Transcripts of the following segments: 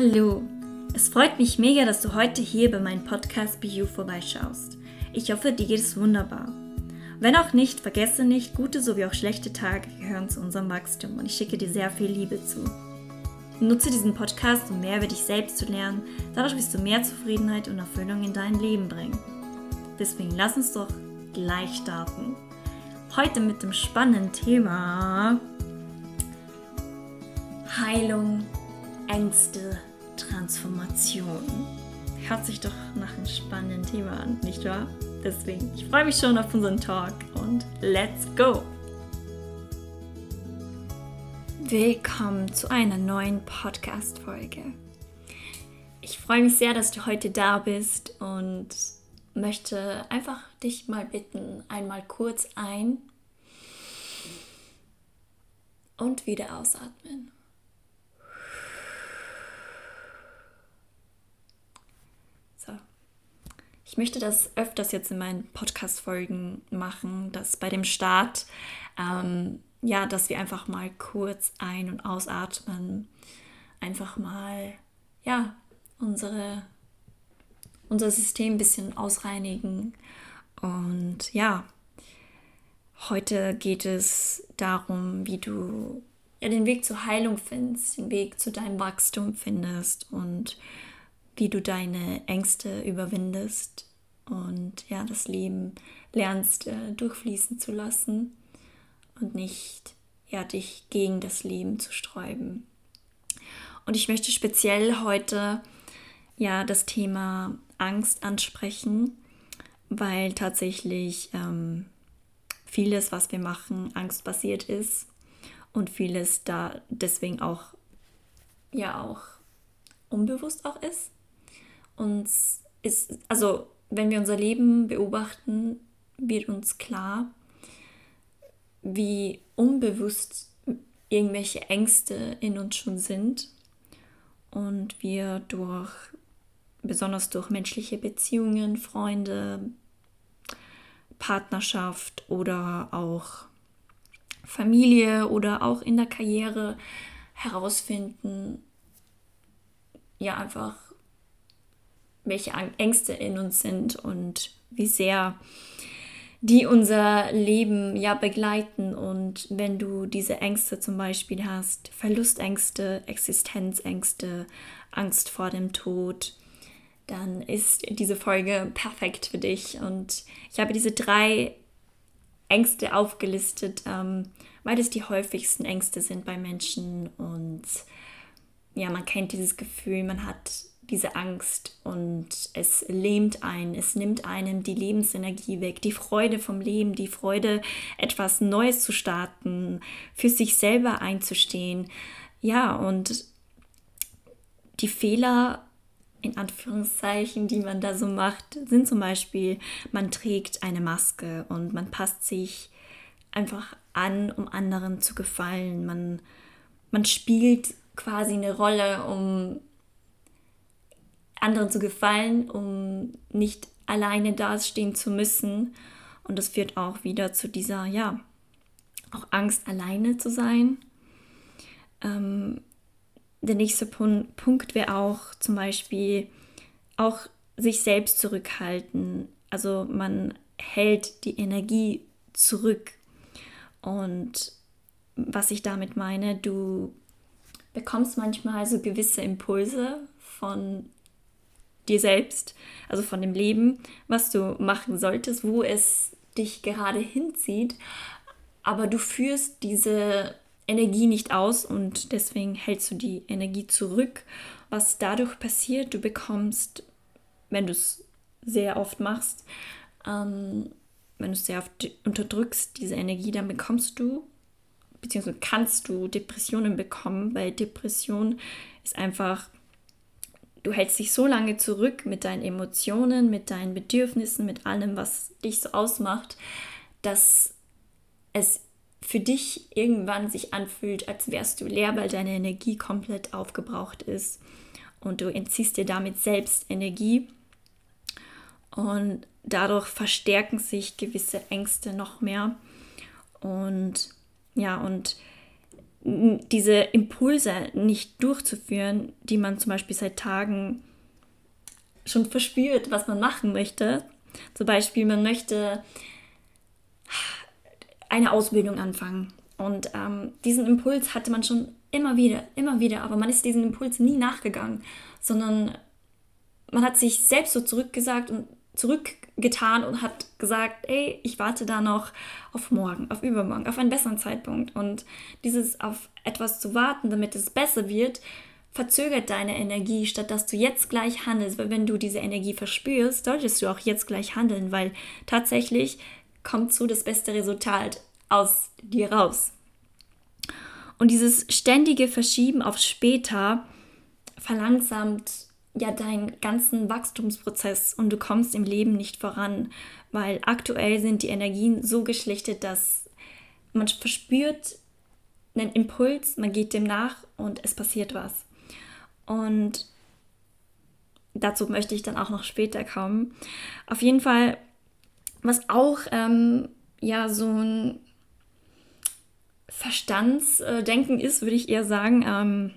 Hallo! Es freut mich mega, dass du heute hier bei meinem Podcast Be You vorbeischaust. Ich hoffe, dir geht es wunderbar. Wenn auch nicht, vergesse nicht, gute sowie auch schlechte Tage gehören zu unserem Wachstum und ich schicke dir sehr viel Liebe zu. Nutze diesen Podcast, um mehr über dich selbst zu lernen. Dadurch wirst du mehr Zufriedenheit und Erfüllung in dein Leben bringen. Deswegen lass uns doch gleich starten. Heute mit dem spannenden Thema Heilung Ängste, Transformation. Hört sich doch nach einem spannenden Thema an, nicht wahr? Deswegen, ich freue mich schon auf unseren Talk und let's go! Willkommen zu einer neuen Podcast-Folge. Ich freue mich sehr, dass du heute da bist und möchte einfach dich mal bitten, einmal kurz ein und wieder ausatmen. Ich möchte das öfters jetzt in meinen Podcast-Folgen machen, dass bei dem Start, ähm, ja, dass wir einfach mal kurz ein- und ausatmen, einfach mal, ja, unsere, unser System ein bisschen ausreinigen. Und ja, heute geht es darum, wie du ja, den Weg zur Heilung findest, den Weg zu deinem Wachstum findest und wie du deine Ängste überwindest und ja, das Leben lernst äh, durchfließen zu lassen und nicht ja, dich gegen das Leben zu sträuben. Und ich möchte speziell heute ja das Thema Angst ansprechen, weil tatsächlich ähm, vieles, was wir machen, angstbasiert ist und vieles da deswegen auch ja auch unbewusst auch ist uns ist, also wenn wir unser Leben beobachten, wird uns klar, wie unbewusst irgendwelche Ängste in uns schon sind und wir durch, besonders durch menschliche Beziehungen, Freunde, Partnerschaft oder auch Familie oder auch in der Karriere herausfinden, ja einfach welche Ängste in uns sind und wie sehr die unser Leben ja begleiten. Und wenn du diese Ängste zum Beispiel hast, Verlustängste, Existenzängste, Angst vor dem Tod, dann ist diese Folge perfekt für dich. Und ich habe diese drei Ängste aufgelistet, ähm, weil es die häufigsten Ängste sind bei Menschen. Und ja, man kennt dieses Gefühl, man hat diese Angst und es lähmt einen, es nimmt einem die Lebensenergie weg, die Freude vom Leben, die Freude, etwas Neues zu starten, für sich selber einzustehen. Ja, und die Fehler, in Anführungszeichen, die man da so macht, sind zum Beispiel, man trägt eine Maske und man passt sich einfach an, um anderen zu gefallen. Man, man spielt quasi eine Rolle, um anderen zu gefallen, um nicht alleine dastehen zu müssen. Und das führt auch wieder zu dieser, ja, auch Angst, alleine zu sein. Ähm, der nächste Pun Punkt wäre auch zum Beispiel auch sich selbst zurückhalten. Also man hält die Energie zurück. Und was ich damit meine, du bekommst manchmal so gewisse Impulse von dir selbst, also von dem Leben, was du machen solltest, wo es dich gerade hinzieht, aber du führst diese Energie nicht aus und deswegen hältst du die Energie zurück. Was dadurch passiert, du bekommst, wenn du es sehr oft machst, ähm, wenn du es sehr oft unterdrückst, diese Energie, dann bekommst du, beziehungsweise kannst du Depressionen bekommen, weil Depression ist einfach du hältst dich so lange zurück mit deinen Emotionen, mit deinen Bedürfnissen, mit allem, was dich so ausmacht, dass es für dich irgendwann sich anfühlt, als wärst du leer, weil deine Energie komplett aufgebraucht ist. Und du entziehst dir damit selbst Energie. Und dadurch verstärken sich gewisse Ängste noch mehr. Und ja, und diese Impulse nicht durchzuführen, die man zum Beispiel seit Tagen schon verspürt, was man machen möchte. Zum Beispiel, man möchte eine Ausbildung anfangen. Und ähm, diesen Impuls hatte man schon immer wieder, immer wieder, aber man ist diesen Impuls nie nachgegangen, sondern man hat sich selbst so zurückgesagt und zurückgetan und hat gesagt, ey, ich warte da noch auf morgen, auf übermorgen, auf einen besseren Zeitpunkt. Und dieses auf etwas zu warten, damit es besser wird, verzögert deine Energie, statt dass du jetzt gleich handelst. Weil wenn du diese Energie verspürst, solltest du auch jetzt gleich handeln, weil tatsächlich kommt so das beste Resultat aus dir raus. Und dieses ständige Verschieben auf später verlangsamt ja deinen ganzen Wachstumsprozess und du kommst im Leben nicht voran, weil aktuell sind die Energien so geschlichtet, dass man verspürt einen Impuls, man geht dem nach und es passiert was. Und dazu möchte ich dann auch noch später kommen. Auf jeden Fall, was auch ähm, ja so ein Verstandsdenken ist, würde ich eher sagen, ähm,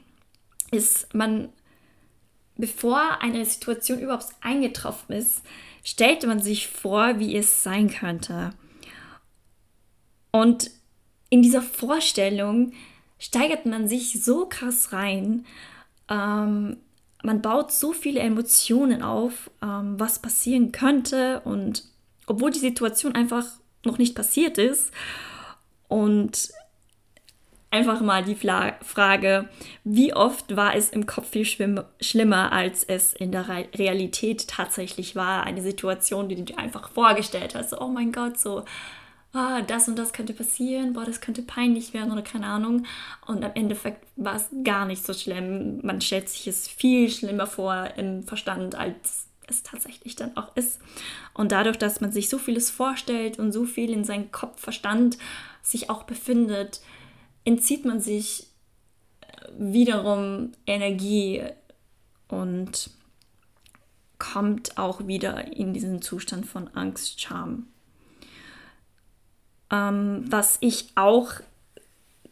ist, man, bevor eine Situation überhaupt eingetroffen ist, stellt man sich vor, wie es sein könnte. Und in dieser Vorstellung steigert man sich so krass rein. Ähm, man baut so viele Emotionen auf, ähm, was passieren könnte. Und obwohl die Situation einfach noch nicht passiert ist und einfach mal die Fla Frage, wie oft war es im Kopf viel schlimmer, als es in der Re Realität tatsächlich war? Eine Situation, die du dir einfach vorgestellt hast. oh mein Gott, so, ah, das und das könnte passieren, boah, das könnte peinlich werden oder keine Ahnung. Und am Endeffekt war es gar nicht so schlimm. Man stellt sich es viel schlimmer vor im Verstand, als es tatsächlich dann auch ist. Und dadurch, dass man sich so vieles vorstellt und so viel in seinem Kopf, Verstand sich auch befindet, entzieht man sich wiederum Energie und kommt auch wieder in diesen Zustand von Angst, Scham. Ähm, was ich auch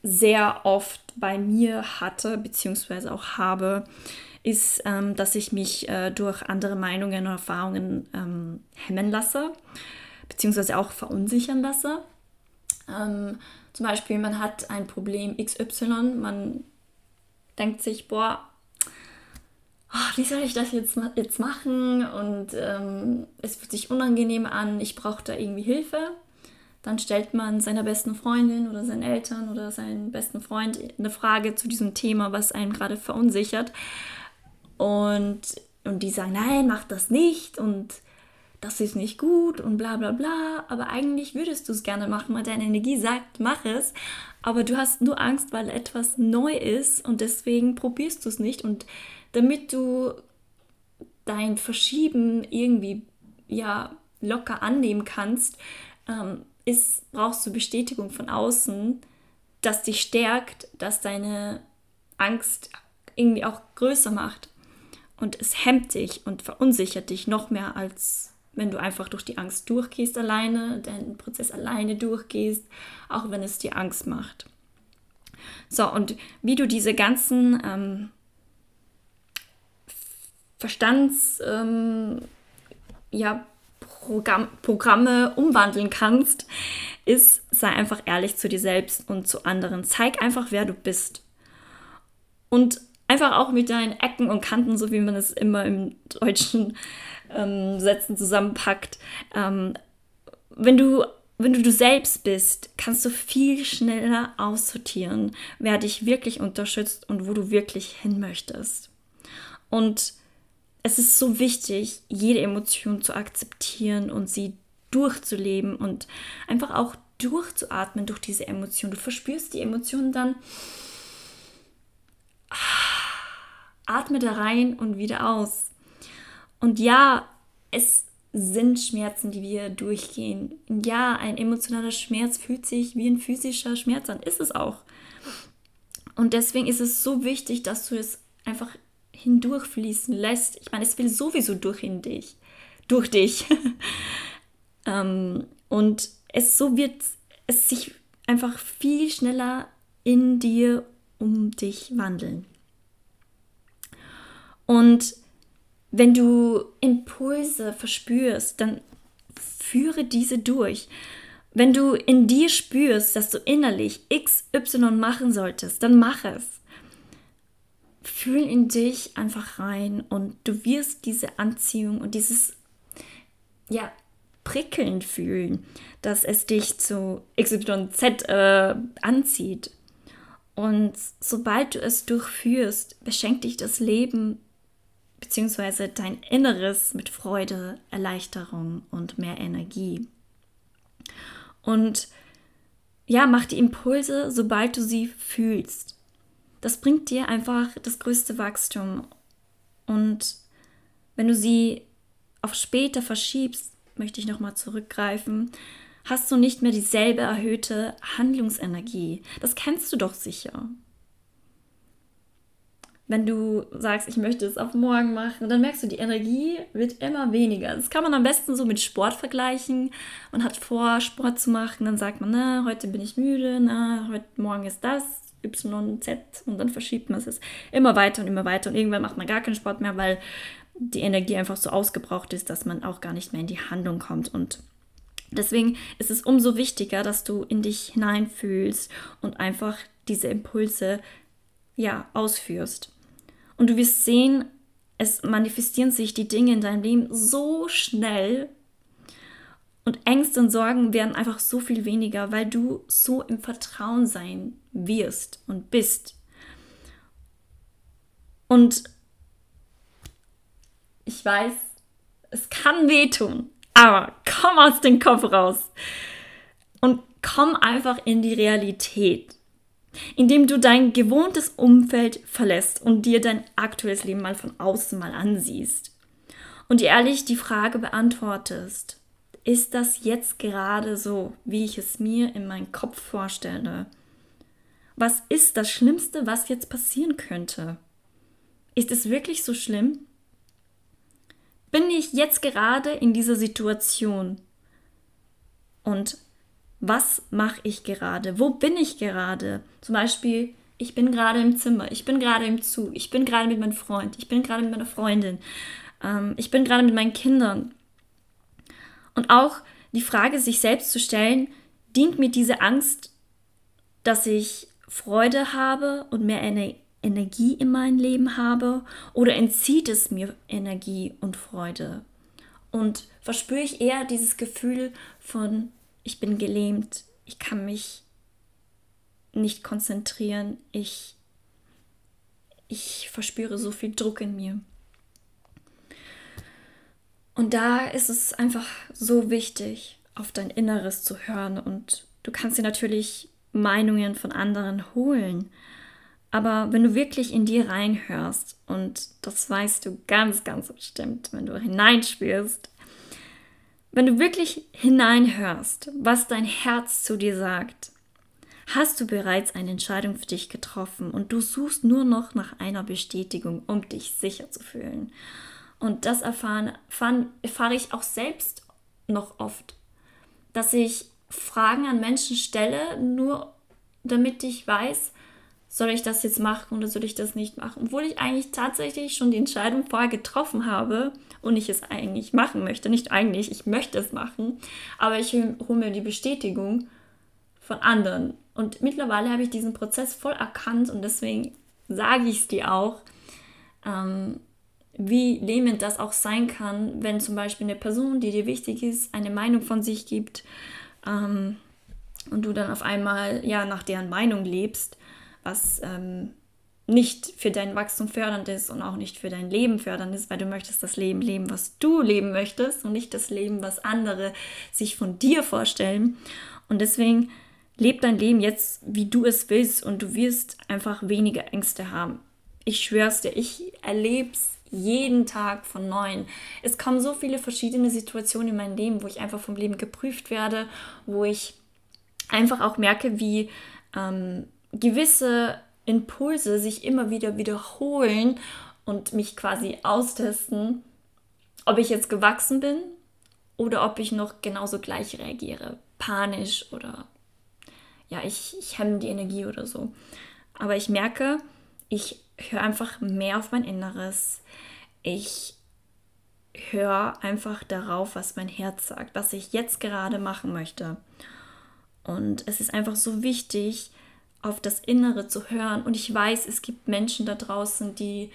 sehr oft bei mir hatte, beziehungsweise auch habe, ist, ähm, dass ich mich äh, durch andere Meinungen und Erfahrungen ähm, hemmen lasse, beziehungsweise auch verunsichern lasse. Ähm, zum Beispiel, man hat ein Problem XY, man denkt sich, boah, oh, wie soll ich das jetzt, jetzt machen? Und ähm, es fühlt sich unangenehm an, ich brauche da irgendwie Hilfe. Dann stellt man seiner besten Freundin oder seinen Eltern oder seinen besten Freund eine Frage zu diesem Thema, was einen gerade verunsichert. Und, und die sagen, nein, mach das nicht. Und das ist nicht gut und bla bla bla, aber eigentlich würdest du es gerne machen, weil deine Energie sagt, mach es, aber du hast nur Angst, weil etwas neu ist und deswegen probierst du es nicht. Und damit du dein Verschieben irgendwie ja locker annehmen kannst, ähm, ist, brauchst du Bestätigung von außen, dass dich stärkt, dass deine Angst irgendwie auch größer macht. Und es hemmt dich und verunsichert dich noch mehr als wenn du einfach durch die Angst durchgehst alleine, deinen Prozess alleine durchgehst, auch wenn es dir Angst macht. So, und wie du diese ganzen ähm, Verstands, ähm, ja, umwandeln kannst, ist, sei einfach ehrlich zu dir selbst und zu anderen. Zeig einfach, wer du bist. Und einfach auch mit deinen Ecken und Kanten, so wie man es immer im Deutschen ähm, Sätzen zusammenpackt. Ähm, wenn du wenn du du selbst bist, kannst du viel schneller aussortieren, wer dich wirklich unterstützt und wo du wirklich hin möchtest. Und es ist so wichtig, jede Emotion zu akzeptieren und sie durchzuleben und einfach auch durchzuatmen durch diese Emotion. Du verspürst die Emotionen dann. Atme da rein und wieder aus. Und ja, es sind Schmerzen, die wir durchgehen. Ja, ein emotionaler Schmerz fühlt sich wie ein physischer Schmerz an, ist es auch. Und deswegen ist es so wichtig, dass du es einfach hindurchfließen lässt. Ich meine, es will sowieso durch in dich, durch dich. ähm, und es so wird es sich einfach viel schneller in dir um dich wandeln. Und wenn du Impulse verspürst, dann führe diese durch. Wenn du in dir spürst, dass du innerlich XY machen solltest, dann mach es. Fühl in dich einfach rein und du wirst diese Anziehung und dieses ja prickelnd fühlen, dass es dich zu XYZ äh, anzieht. Und sobald du es durchführst, beschenkt dich das Leben bzw. dein Inneres mit Freude, Erleichterung und mehr Energie. Und ja, mach die Impulse, sobald du sie fühlst. Das bringt dir einfach das größte Wachstum. Und wenn du sie auf später verschiebst, möchte ich nochmal zurückgreifen, hast du nicht mehr dieselbe erhöhte Handlungsenergie. Das kennst du doch sicher wenn du sagst, ich möchte es auf morgen machen, dann merkst du, die Energie wird immer weniger. Das kann man am besten so mit Sport vergleichen. Man hat vor, Sport zu machen, dann sagt man, na, heute bin ich müde, na, heute Morgen ist das, Y, Z und dann verschiebt man es immer weiter und immer weiter und irgendwann macht man gar keinen Sport mehr, weil die Energie einfach so ausgebraucht ist, dass man auch gar nicht mehr in die Handlung kommt und Deswegen ist es umso wichtiger, dass du in dich hineinfühlst und einfach diese Impulse ja ausführst. Und du wirst sehen, es manifestieren sich die Dinge in deinem Leben so schnell und Ängste und Sorgen werden einfach so viel weniger, weil du so im Vertrauen sein wirst und bist. Und ich weiß, es kann wehtun, aber komm aus dem Kopf raus und komm einfach in die Realität indem du dein gewohntes Umfeld verlässt und dir dein aktuelles Leben mal von außen mal ansiehst und dir ehrlich die Frage beantwortest, ist das jetzt gerade so, wie ich es mir in meinem Kopf vorstelle? Was ist das Schlimmste, was jetzt passieren könnte? Ist es wirklich so schlimm? Bin ich jetzt gerade in dieser Situation? Und was mache ich gerade? Wo bin ich gerade? Zum Beispiel, ich bin gerade im Zimmer, ich bin gerade im Zug, ich bin gerade mit meinem Freund, ich bin gerade mit meiner Freundin, ähm, ich bin gerade mit meinen Kindern. Und auch die Frage, sich selbst zu stellen, dient mir diese Angst, dass ich Freude habe und mehr Ener Energie in meinem Leben habe oder entzieht es mir Energie und Freude? Und verspüre ich eher dieses Gefühl von ich bin gelähmt, ich kann mich nicht konzentrieren, ich, ich verspüre so viel Druck in mir. Und da ist es einfach so wichtig, auf dein Inneres zu hören und du kannst dir natürlich Meinungen von anderen holen. Aber wenn du wirklich in dir reinhörst, und das weißt du ganz, ganz bestimmt, wenn du hineinspürst, wenn du wirklich hineinhörst, was dein Herz zu dir sagt, hast du bereits eine Entscheidung für dich getroffen und du suchst nur noch nach einer Bestätigung, um dich sicher zu fühlen. Und das erfahren, erfahren, erfahre ich auch selbst noch oft, dass ich Fragen an Menschen stelle, nur damit ich weiß, soll ich das jetzt machen oder soll ich das nicht machen? Obwohl ich eigentlich tatsächlich schon die Entscheidung vorher getroffen habe und ich es eigentlich machen möchte. Nicht eigentlich, ich möchte es machen, aber ich hole mir die Bestätigung von anderen. Und mittlerweile habe ich diesen Prozess voll erkannt und deswegen sage ich es dir auch, ähm, wie lähmend das auch sein kann, wenn zum Beispiel eine Person, die dir wichtig ist, eine Meinung von sich gibt ähm, und du dann auf einmal ja nach deren Meinung lebst was ähm, nicht für dein Wachstum fördernd ist und auch nicht für dein Leben fördernd ist, weil du möchtest das Leben leben, was du leben möchtest und nicht das Leben, was andere sich von dir vorstellen. Und deswegen leb dein Leben jetzt, wie du es willst und du wirst einfach weniger Ängste haben. Ich schwör's dir, ich erlebe es jeden Tag von neuem. Es kommen so viele verschiedene Situationen in mein Leben, wo ich einfach vom Leben geprüft werde, wo ich einfach auch merke, wie ähm, gewisse Impulse sich immer wieder wiederholen und mich quasi austesten, ob ich jetzt gewachsen bin oder ob ich noch genauso gleich reagiere, panisch oder ja, ich, ich hemme die Energie oder so. Aber ich merke, ich höre einfach mehr auf mein Inneres. Ich höre einfach darauf, was mein Herz sagt, was ich jetzt gerade machen möchte. Und es ist einfach so wichtig, auf das Innere zu hören. Und ich weiß, es gibt Menschen da draußen, die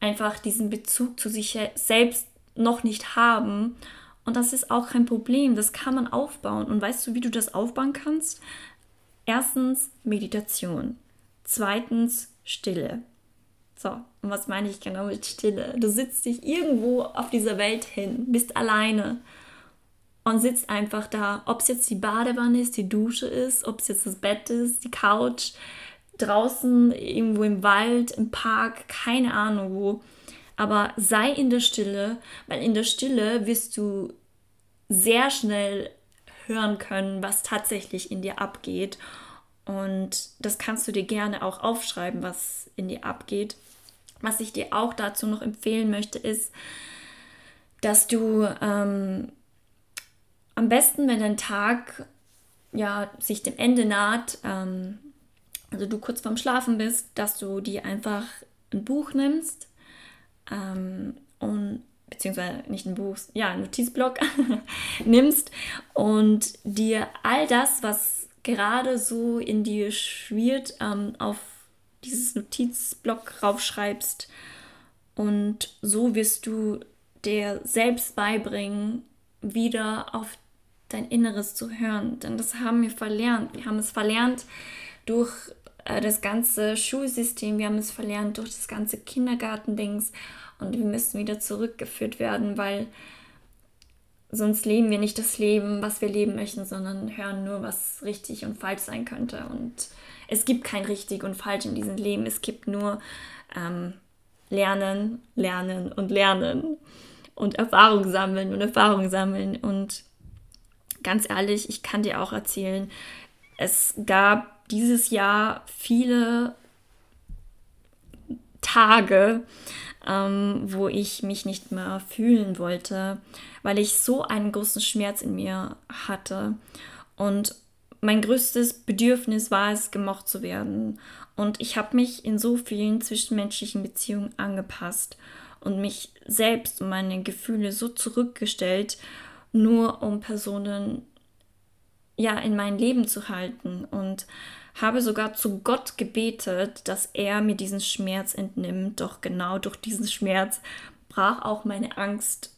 einfach diesen Bezug zu sich selbst noch nicht haben. Und das ist auch kein Problem. Das kann man aufbauen. Und weißt du, wie du das aufbauen kannst? Erstens Meditation. Zweitens Stille. So, und was meine ich genau mit Stille? Du sitzt dich irgendwo auf dieser Welt hin, bist alleine und sitzt einfach da. Ob es jetzt die Badewanne ist, die Dusche ist, ob es jetzt das Bett ist, die Couch, draußen, irgendwo im Wald, im Park, keine Ahnung wo. Aber sei in der Stille, weil in der Stille wirst du sehr schnell hören können, was tatsächlich in dir abgeht. Und das kannst du dir gerne auch aufschreiben, was in dir abgeht. Was ich dir auch dazu noch empfehlen möchte, ist, dass du ähm, am besten, wenn dein Tag ja, sich dem Ende naht, ähm, also du kurz vorm Schlafen bist, dass du dir einfach ein Buch nimmst ähm, und beziehungsweise nicht ein Buch, ja, ein Notizblock nimmst und dir all das, was gerade so in dir schwirrt, ähm, auf dieses Notizblock raufschreibst. Und so wirst du dir selbst beibringen, wieder auf dein Inneres zu hören. Denn das haben wir verlernt. Wir haben es verlernt durch äh, das ganze Schulsystem, wir haben es verlernt durch das ganze Kindergartendings und wir müssen wieder zurückgeführt werden, weil sonst leben wir nicht das Leben, was wir leben möchten, sondern hören nur, was richtig und falsch sein könnte. Und es gibt kein richtig und falsch in diesem Leben. Es gibt nur ähm, Lernen, Lernen und Lernen und Erfahrung sammeln und Erfahrung sammeln. Und ganz ehrlich, ich kann dir auch erzählen, es gab dieses Jahr viele Tage, ähm, wo ich mich nicht mehr fühlen wollte, weil ich so einen großen Schmerz in mir hatte. Und mein größtes Bedürfnis war es, gemocht zu werden. Und ich habe mich in so vielen zwischenmenschlichen Beziehungen angepasst und mich selbst und meine Gefühle so zurückgestellt, nur um Personen ja in mein Leben zu halten und habe sogar zu Gott gebetet, dass er mir diesen Schmerz entnimmt. Doch genau durch diesen Schmerz brach auch meine Angst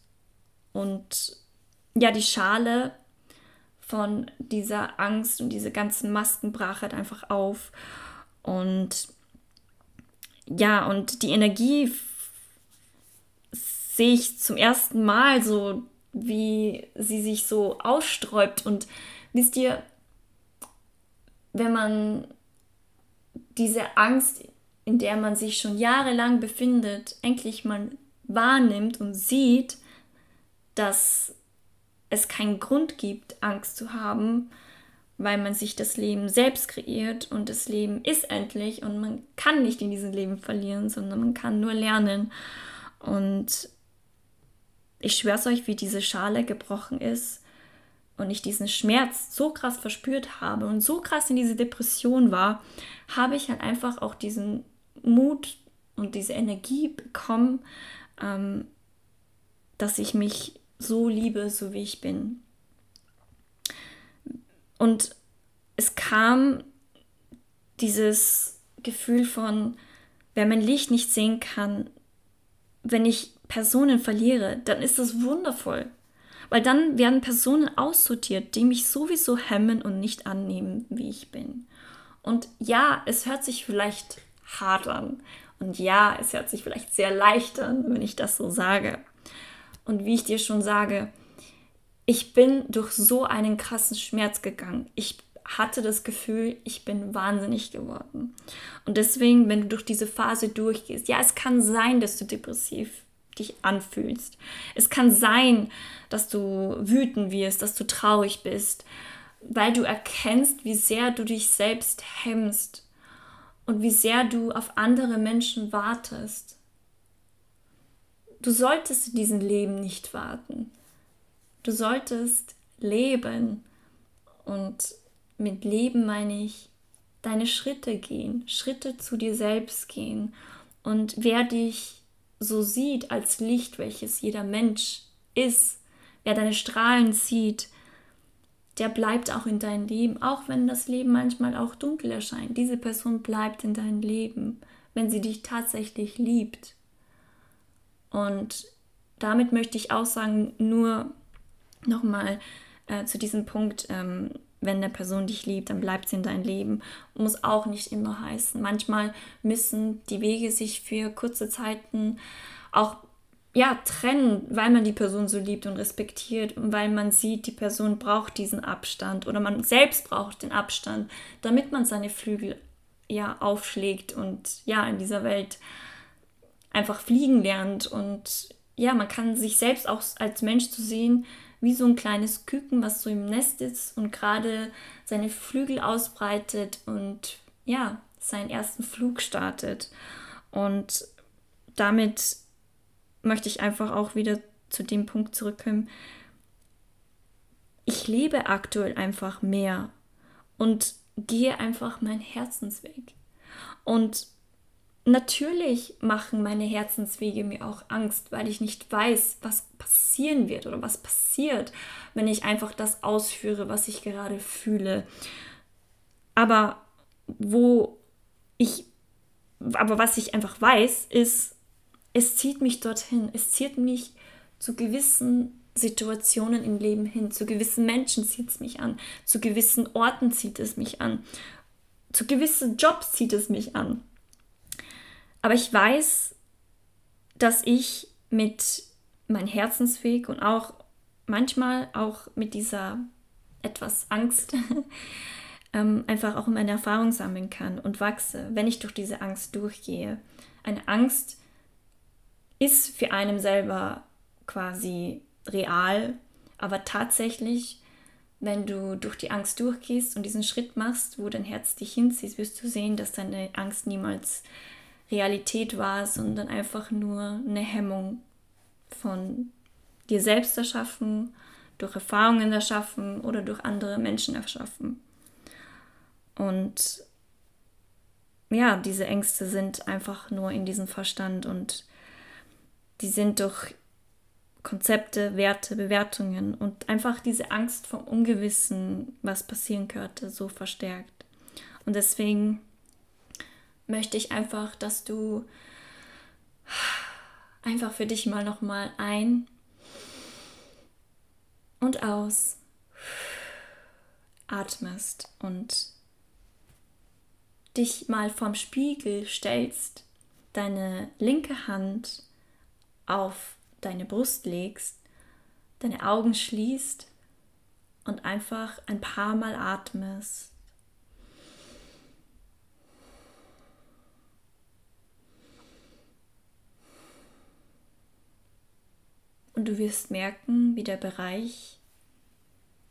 und ja, die Schale von dieser Angst und diese ganzen Masken brach halt einfach auf. Und ja, und die Energie sehe ich zum ersten Mal so, wie sie sich so aussträubt. Und wisst ihr, wenn man diese Angst, in der man sich schon jahrelang befindet, endlich mal wahrnimmt und sieht, dass es keinen Grund gibt, Angst zu haben, weil man sich das Leben selbst kreiert und das Leben ist endlich und man kann nicht in diesem Leben verlieren, sondern man kann nur lernen. Und ich schwör's euch, wie diese Schale gebrochen ist und ich diesen Schmerz so krass verspürt habe und so krass in diese Depression war, habe ich halt einfach auch diesen Mut und diese Energie bekommen, ähm, dass ich mich so liebe, so wie ich bin. Und es kam dieses Gefühl von, wenn man Licht nicht sehen kann, wenn ich Personen verliere, dann ist das wundervoll. Weil dann werden Personen aussortiert, die mich sowieso hemmen und nicht annehmen, wie ich bin. Und ja, es hört sich vielleicht hart an. Und ja, es hört sich vielleicht sehr leicht an, wenn ich das so sage. Und wie ich dir schon sage, ich bin durch so einen krassen Schmerz gegangen. Ich hatte das Gefühl, ich bin wahnsinnig geworden. Und deswegen, wenn du durch diese Phase durchgehst, ja, es kann sein, dass du depressiv dich anfühlst. Es kann sein, dass du wütend wirst, dass du traurig bist, weil du erkennst, wie sehr du dich selbst hemmst und wie sehr du auf andere Menschen wartest. Du solltest in diesem Leben nicht warten. Du solltest leben und mit Leben meine ich deine Schritte gehen, Schritte zu dir selbst gehen. Und wer dich so sieht als Licht, welches jeder Mensch ist, wer deine Strahlen sieht, der bleibt auch in deinem Leben, auch wenn das Leben manchmal auch dunkel erscheint. Diese Person bleibt in deinem Leben, wenn sie dich tatsächlich liebt. Und damit möchte ich auch sagen, nur nochmal äh, zu diesem Punkt, ähm, wenn eine Person dich liebt, dann bleibt sie in deinem Leben. Muss auch nicht immer heißen. Manchmal müssen die Wege sich für kurze Zeiten auch ja, trennen, weil man die Person so liebt und respektiert und weil man sieht, die Person braucht diesen Abstand oder man selbst braucht den Abstand, damit man seine Flügel ja aufschlägt und ja in dieser Welt einfach fliegen lernt und ja, man kann sich selbst auch als Mensch zu sehen, wie so ein kleines Küken, was so im Nest ist und gerade seine Flügel ausbreitet und ja, seinen ersten Flug startet. Und damit möchte ich einfach auch wieder zu dem Punkt zurückkommen. Ich lebe aktuell einfach mehr und gehe einfach meinen Herzensweg. Und Natürlich machen meine Herzenswege mir auch Angst, weil ich nicht weiß, was passieren wird oder was passiert, wenn ich einfach das ausführe, was ich gerade fühle. Aber wo ich, aber was ich einfach weiß, ist, es zieht mich dorthin. Es zieht mich zu gewissen Situationen im Leben hin. Zu gewissen Menschen zieht es mich an. Zu gewissen Orten zieht es mich an. Zu gewissen Jobs zieht es mich an. Aber ich weiß, dass ich mit meinem Herzensweg und auch manchmal auch mit dieser etwas Angst ähm, einfach auch meine Erfahrung sammeln kann und wachse, wenn ich durch diese Angst durchgehe. Eine Angst ist für einen selber quasi real, aber tatsächlich, wenn du durch die Angst durchgehst und diesen Schritt machst, wo dein Herz dich hinzieht, wirst du sehen, dass deine Angst niemals Realität war, sondern einfach nur eine Hemmung von dir selbst erschaffen, durch Erfahrungen erschaffen oder durch andere Menschen erschaffen. Und ja, diese Ängste sind einfach nur in diesem Verstand und die sind durch Konzepte, Werte, Bewertungen und einfach diese Angst vom Ungewissen, was passieren könnte, so verstärkt. Und deswegen möchte ich einfach, dass du einfach für dich mal noch mal ein und aus atmest und dich mal vorm Spiegel stellst, deine linke Hand auf deine Brust legst, deine Augen schließt und einfach ein paar Mal atmest. Du wirst merken, wie der Bereich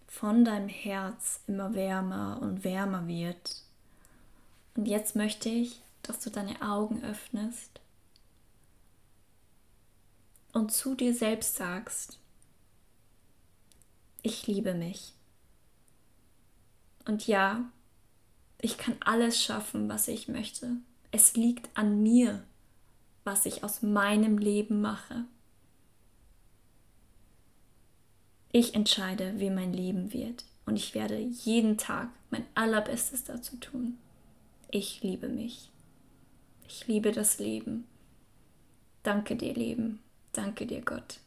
von deinem Herz immer wärmer und wärmer wird. Und jetzt möchte ich, dass du deine Augen öffnest und zu dir selbst sagst, ich liebe mich. Und ja, ich kann alles schaffen, was ich möchte. Es liegt an mir, was ich aus meinem Leben mache. Ich entscheide, wie mein Leben wird und ich werde jeden Tag mein allerbestes dazu tun. Ich liebe mich. Ich liebe das Leben. Danke dir, Leben. Danke dir, Gott.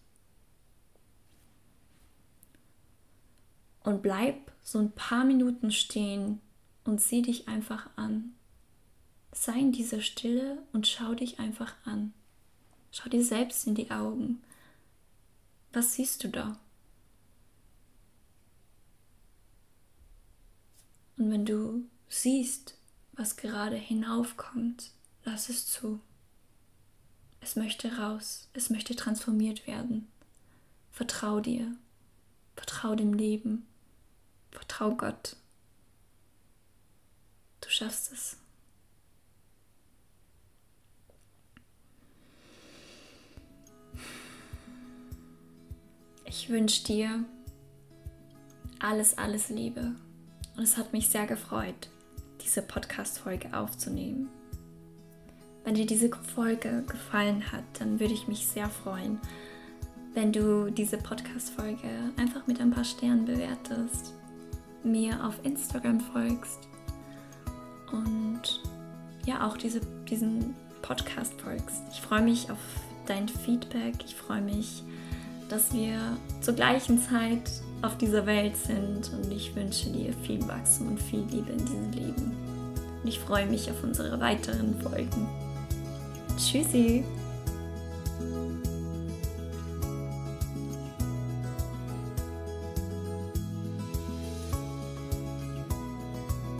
Und bleib so ein paar Minuten stehen und sieh dich einfach an. Sei in dieser Stille und schau dich einfach an. Schau dir selbst in die Augen. Was siehst du da? Und wenn du siehst, was gerade hinaufkommt, lass es zu. Es möchte raus, es möchte transformiert werden. Vertrau dir, vertrau dem Leben, vertrau Gott. Du schaffst es. Ich wünsche dir alles, alles Liebe Und es hat mich sehr gefreut, diese Podcast-Folge aufzunehmen. Wenn dir diese Folge gefallen hat, dann würde ich mich sehr freuen, wenn du diese Podcast-Folge einfach mit ein paar Sternen bewertest, mir auf Instagram folgst und ja auch diese, diesen Podcast folgst. Ich freue mich auf dein Feedback. Ich freue mich, dass wir zur gleichen Zeit auf dieser Welt sind und ich wünsche dir viel Wachstum und viel Liebe in diesem Leben. Und ich freue mich auf unsere weiteren Folgen. Tschüssi!